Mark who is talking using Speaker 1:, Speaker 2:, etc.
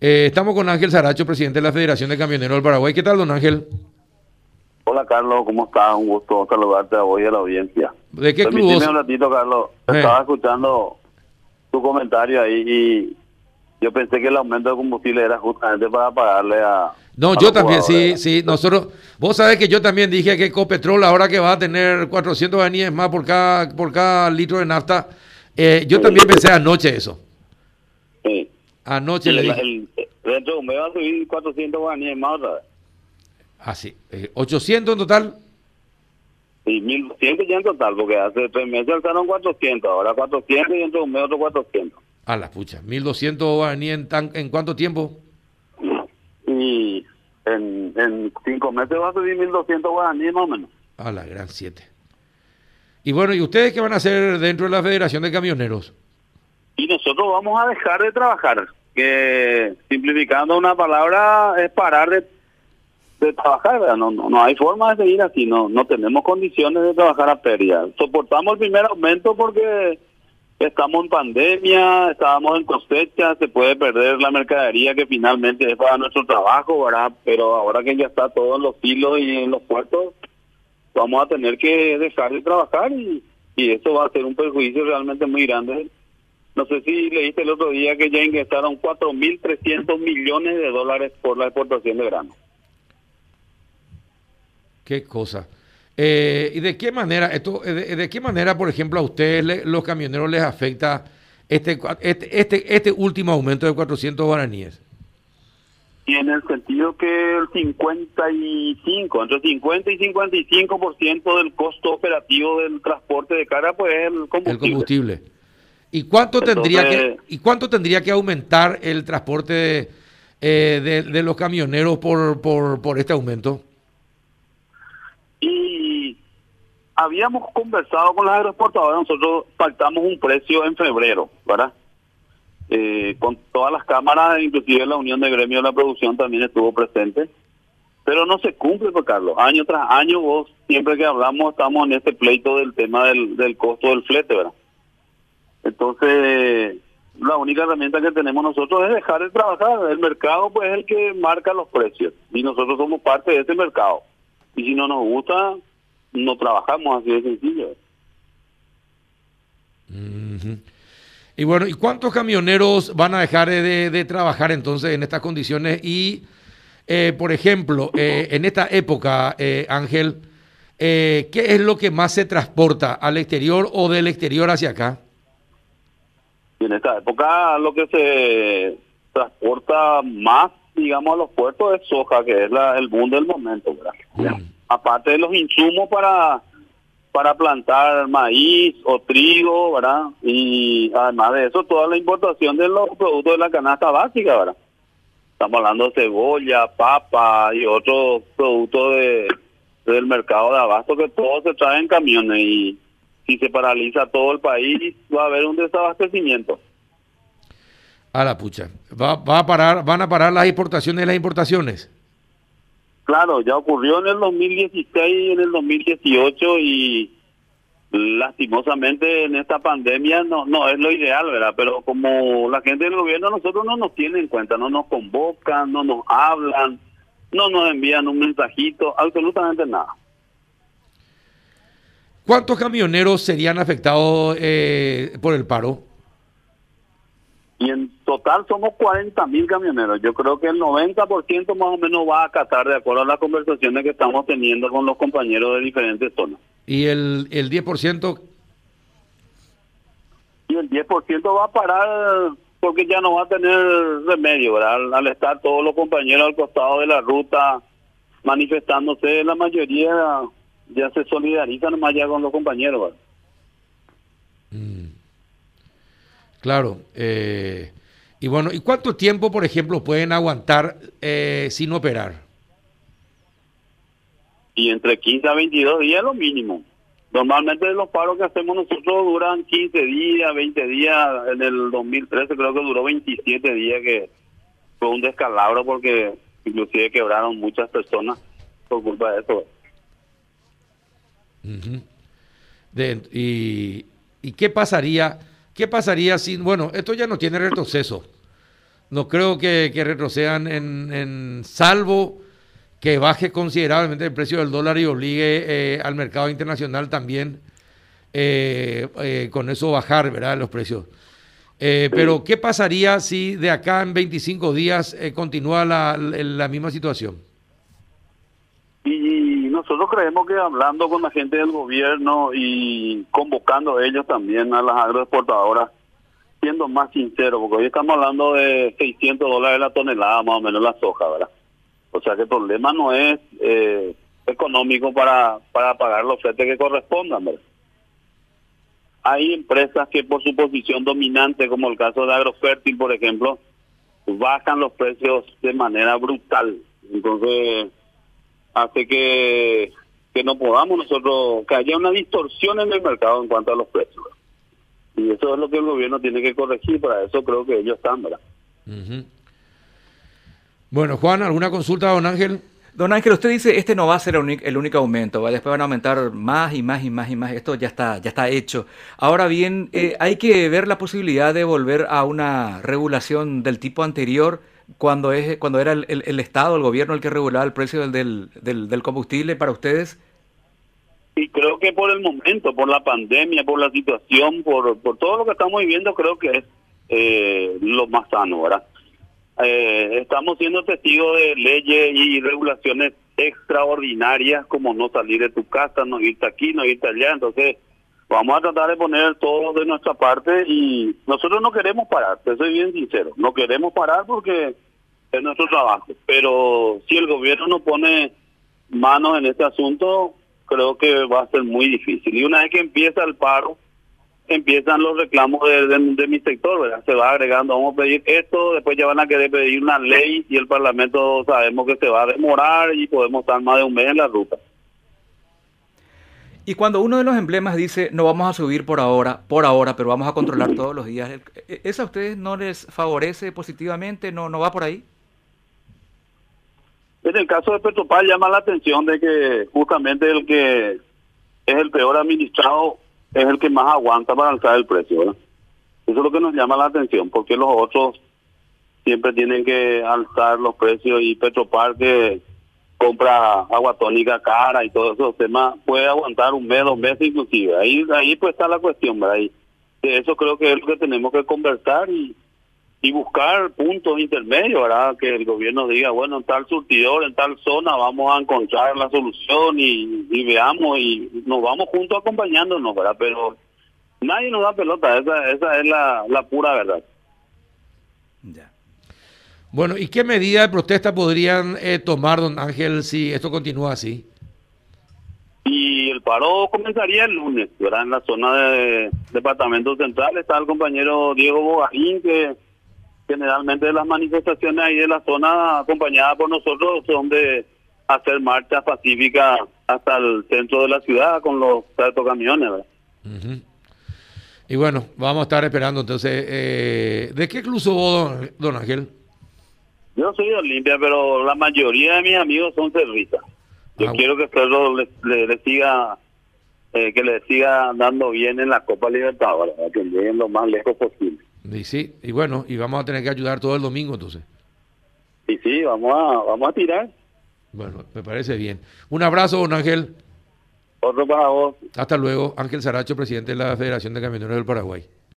Speaker 1: Eh, estamos con Ángel Saracho, presidente de la Federación de Camioneros del Paraguay. ¿Qué tal, don Ángel?
Speaker 2: Hola, Carlos, ¿cómo estás? Un gusto saludarte a hoy a la audiencia.
Speaker 1: ¿De qué club?
Speaker 2: Un ratito, Carlos.
Speaker 1: Eh.
Speaker 2: Estaba escuchando tu comentario ahí y yo pensé que el aumento de combustible era justamente para pagarle a...
Speaker 1: No,
Speaker 2: a
Speaker 1: yo también, sí, sí. Nosotros, vos sabés que yo también dije que Ecopetrol, ahora que va a tener 400 guaníes más por cada, por cada litro de nafta, eh, yo también pensé anoche eso.
Speaker 2: Sí.
Speaker 1: Anoche le
Speaker 2: el,
Speaker 1: dije.
Speaker 2: el- dentro de un mes va a subir 400 guaníes más otra vez.
Speaker 1: Así, eh, 800 en total.
Speaker 2: Y 1200 ya en total, porque hace tres meses alzaron 400, ahora 400 y dentro de un mes otro 400.
Speaker 1: A la pucha, 1200 guaraníes en, tan- ¿en cuánto tiempo?
Speaker 2: Y en, en cinco meses va a subir 1200 guaraníes más o menos.
Speaker 1: A la gran 7. Y bueno, ¿y ustedes qué van a hacer dentro de la Federación de Camioneros?
Speaker 2: Y nosotros vamos a dejar de trabajar, que simplificando una palabra es parar de, trabajar. No, no, no hay forma de seguir así, no, no tenemos condiciones de trabajar a pérdida. Soportamos el primer aumento porque estamos en pandemia, estábamos en cosecha, se puede perder la mercadería que finalmente es para nuestro trabajo, ¿verdad? Pero ahora que ya está todo en los hilos y en los puertos, vamos a tener que dejar de trabajar y, y eso va a ser un perjuicio realmente muy grande no sé si leíste el otro día que ya ingresaron 4.300 millones de dólares por la exportación de grano.
Speaker 1: Qué cosa. Eh, ¿Y de qué manera, esto, eh, de, de qué manera, por ejemplo, a ustedes, le- los camioneros, les afecta este, este, este, este último aumento de 400 guaraníes?
Speaker 2: Y en el sentido que el 55, entre 50 y 55% del costo operativo del transporte de carga, pues es el combustible.
Speaker 1: El combustible. ¿Y cuánto tendría que y cuánto tendría que aumentar el transporte de, eh, de, de los camioneros por, por, por este aumento?
Speaker 2: Y habíamos conversado con las aeroportadoras, nosotros pactamos un precio en febrero, ¿verdad? Eh, con todas las cámaras, inclusive la Unión de Gremio de la Producción también estuvo presente, pero no se cumple, pues, Carlos. Año tras año, vos siempre que hablamos estamos en este pleito del tema del, del costo del flete, ¿verdad? Entonces, la única herramienta que tenemos nosotros es dejar de trabajar. El mercado, pues, es el que marca los precios y nosotros somos parte de ese mercado. Y si no nos gusta, no trabajamos así de sencillo.
Speaker 1: Y bueno, ¿y cuántos camioneros van a dejar de, de trabajar entonces en estas condiciones? Y, eh, por ejemplo, eh, en esta época, eh, Ángel, eh, ¿qué es lo que más se transporta al exterior o del exterior hacia acá?
Speaker 2: Y en esta época lo que se transporta más, digamos, a los puertos es soja, que es la, el boom del momento, ¿verdad?
Speaker 1: Mm.
Speaker 2: Aparte de los insumos para para plantar maíz o trigo, ¿verdad? Y además de eso, toda la importación de los productos de la canasta básica, ¿verdad? Estamos hablando de cebolla, papa y otros productos de, del mercado de abasto que todo se trae en camiones y si se paraliza todo el país va a haber un desabastecimiento.
Speaker 1: A la pucha. Va, va a parar, ¿Van a parar las exportaciones y las importaciones?
Speaker 2: Claro, ya ocurrió en el 2016 y en el 2018 y lastimosamente en esta pandemia no no es lo ideal, ¿verdad? Pero como la gente del gobierno nosotros no nos tiene en cuenta, no nos convocan, no nos hablan, no nos envían un mensajito, absolutamente nada.
Speaker 1: ¿Cuántos camioneros serían afectados eh, por el paro?
Speaker 2: Y en total somos 40 mil camioneros. Yo creo que el 90% más o menos va a acatar de acuerdo a las conversaciones que estamos teniendo con los compañeros de diferentes zonas.
Speaker 1: Y el, el 10%,
Speaker 2: y el 10% va a parar porque ya no va a tener remedio, ¿verdad? Al, al estar todos los compañeros al costado de la ruta manifestándose, la mayoría ya se solidarizan más allá con los compañeros, ¿verdad?
Speaker 1: claro. eh, y bueno, ¿y cuánto tiempo, por ejemplo, pueden aguantar eh, sin operar?
Speaker 2: Y entre 15 a 22 días lo mínimo. Normalmente los paros que hacemos nosotros duran 15 días, 20 días. En el 2013 creo que duró 27 días, que fue un descalabro porque inclusive quebraron muchas personas por culpa de eso.
Speaker 1: De- y, ¿Y qué pasaría? ¿Qué pasaría si, bueno, esto ya no tiene retroceso? no creo que, retrocedan en, en, salvo que baje considerablemente el precio del dólar y obligue eh, al mercado internacional también eh, eh, con eso bajar, ¿verdad? Los precios. Pero, ¿qué pasaría si de acá en 25 días continúa la, la misma situación?
Speaker 2: Nosotros creemos que hablando con la gente del gobierno y convocando ellos también a las agroexportadoras, siendo más sincero, porque hoy estamos hablando de 600 dólares la tonelada, más o menos la soja, ¿verdad? O sea que el problema no es eh, económico para, para pagar los fletes que correspondan, ¿verdad? Hay empresas que por su posición dominante, como el caso de Agrofértil, por ejemplo, bajan los precios de manera brutal. Entonces, hace que, que no podamos nosotros, que haya una distorsión en el mercado en cuanto a los precios. Y eso es lo que el gobierno tiene que corregir, para eso creo que ellos están, ¿verdad?
Speaker 1: Bueno, Juan, ¿alguna consulta, don Ángel?
Speaker 3: Don Ángel, usted dice este no va a ser el único aumento, después van a aumentar más y más y más y más. Esto ya está, ya está hecho. Ahora bien, eh, hay que ver la posibilidad de volver a una regulación del tipo anterior, cuando es cuando era el, Estado, el gobierno el que regulaba el precio del, del, del combustible para ustedes.
Speaker 2: Y creo que por el momento, por la pandemia, por la situación, por, por todo lo que estamos viviendo, creo que es eh, lo más sano, ¿verdad? Eh, estamos siendo testigos de leyes y regulaciones extraordinarias como no salir de tu casa, no irte aquí, no irte allá. Entonces, vamos a tratar de poner todo de nuestra parte y nosotros no queremos parar, te soy bien sincero, no queremos parar porque es nuestro trabajo. Pero si el gobierno no pone manos en este asunto, creo que va a ser muy difícil. Y una vez que empieza el paro, empiezan los reclamos de, mi sector, ¿verdad? Se va agregando, vamos a pedir esto, después ya van a querer pedir una ley y el Parlamento sabemos que se va a demorar y podemos estar más de un mes en la ruta.
Speaker 3: Y cuando uno de los emblemas dice, no vamos a subir por ahora, por ahora, pero vamos a controlar todos los días, ¿eso a ustedes no les favorece positivamente? ¿No, no va por ahí?
Speaker 2: En el caso de Petropal llama la atención de que justamente el que es el peor administrado es el que más aguanta para alzar el precio. Eso es lo que nos llama la atención, porque los otros siempre tienen que alzar los precios y Petropar que compra agua tónica cara y todos esos temas puede aguantar un mes, dos meses inclusive. Ahí, ahí pues está la cuestión, ¿verdad? Y eso creo que es lo que tenemos que conversar y y buscar puntos intermedios, ¿verdad? Que el gobierno diga, bueno, en tal surtidor, en tal zona vamos a encontrar la solución y, veamos y nos vamos juntos acompañándonos, ¿verdad? Pero nadie nos da pelota, esa, esa es la, la pura verdad.
Speaker 1: Ya. Bueno, ¿y qué medida de protesta podrían eh, tomar, don Ángel, si esto continúa así?
Speaker 2: Y el paro comenzaría el lunes, ¿verdad? En la zona de Departamento Central está el compañero Diego Bogarín, que generalmente las manifestaciones ahí de la zona acompañadas por nosotros son de hacer marchas pacíficas hasta el centro de la ciudad con los camiones.
Speaker 1: Y bueno, vamos a estar esperando entonces. Eh, ¿De qué club vos, don, Ángel?
Speaker 2: Yo soy de Olimpia, pero la mayoría de mis amigos son cerristas. Yo ah, quiero que Pedro le, siga eh, que le siga dando bien en la Copa Libertadores, que lleguen lo más lejos posible.
Speaker 1: Y sí, y bueno, y vamos a tener que ayudar todo el domingo entonces.
Speaker 2: Y sí, vamos a, vamos a tirar.
Speaker 1: Bueno, me parece bien. Un abrazo, don Ángel.
Speaker 2: Otro para vos.
Speaker 1: Hasta luego. Ángel Saracho, presidente de la Federación de Camioneros del Paraguay.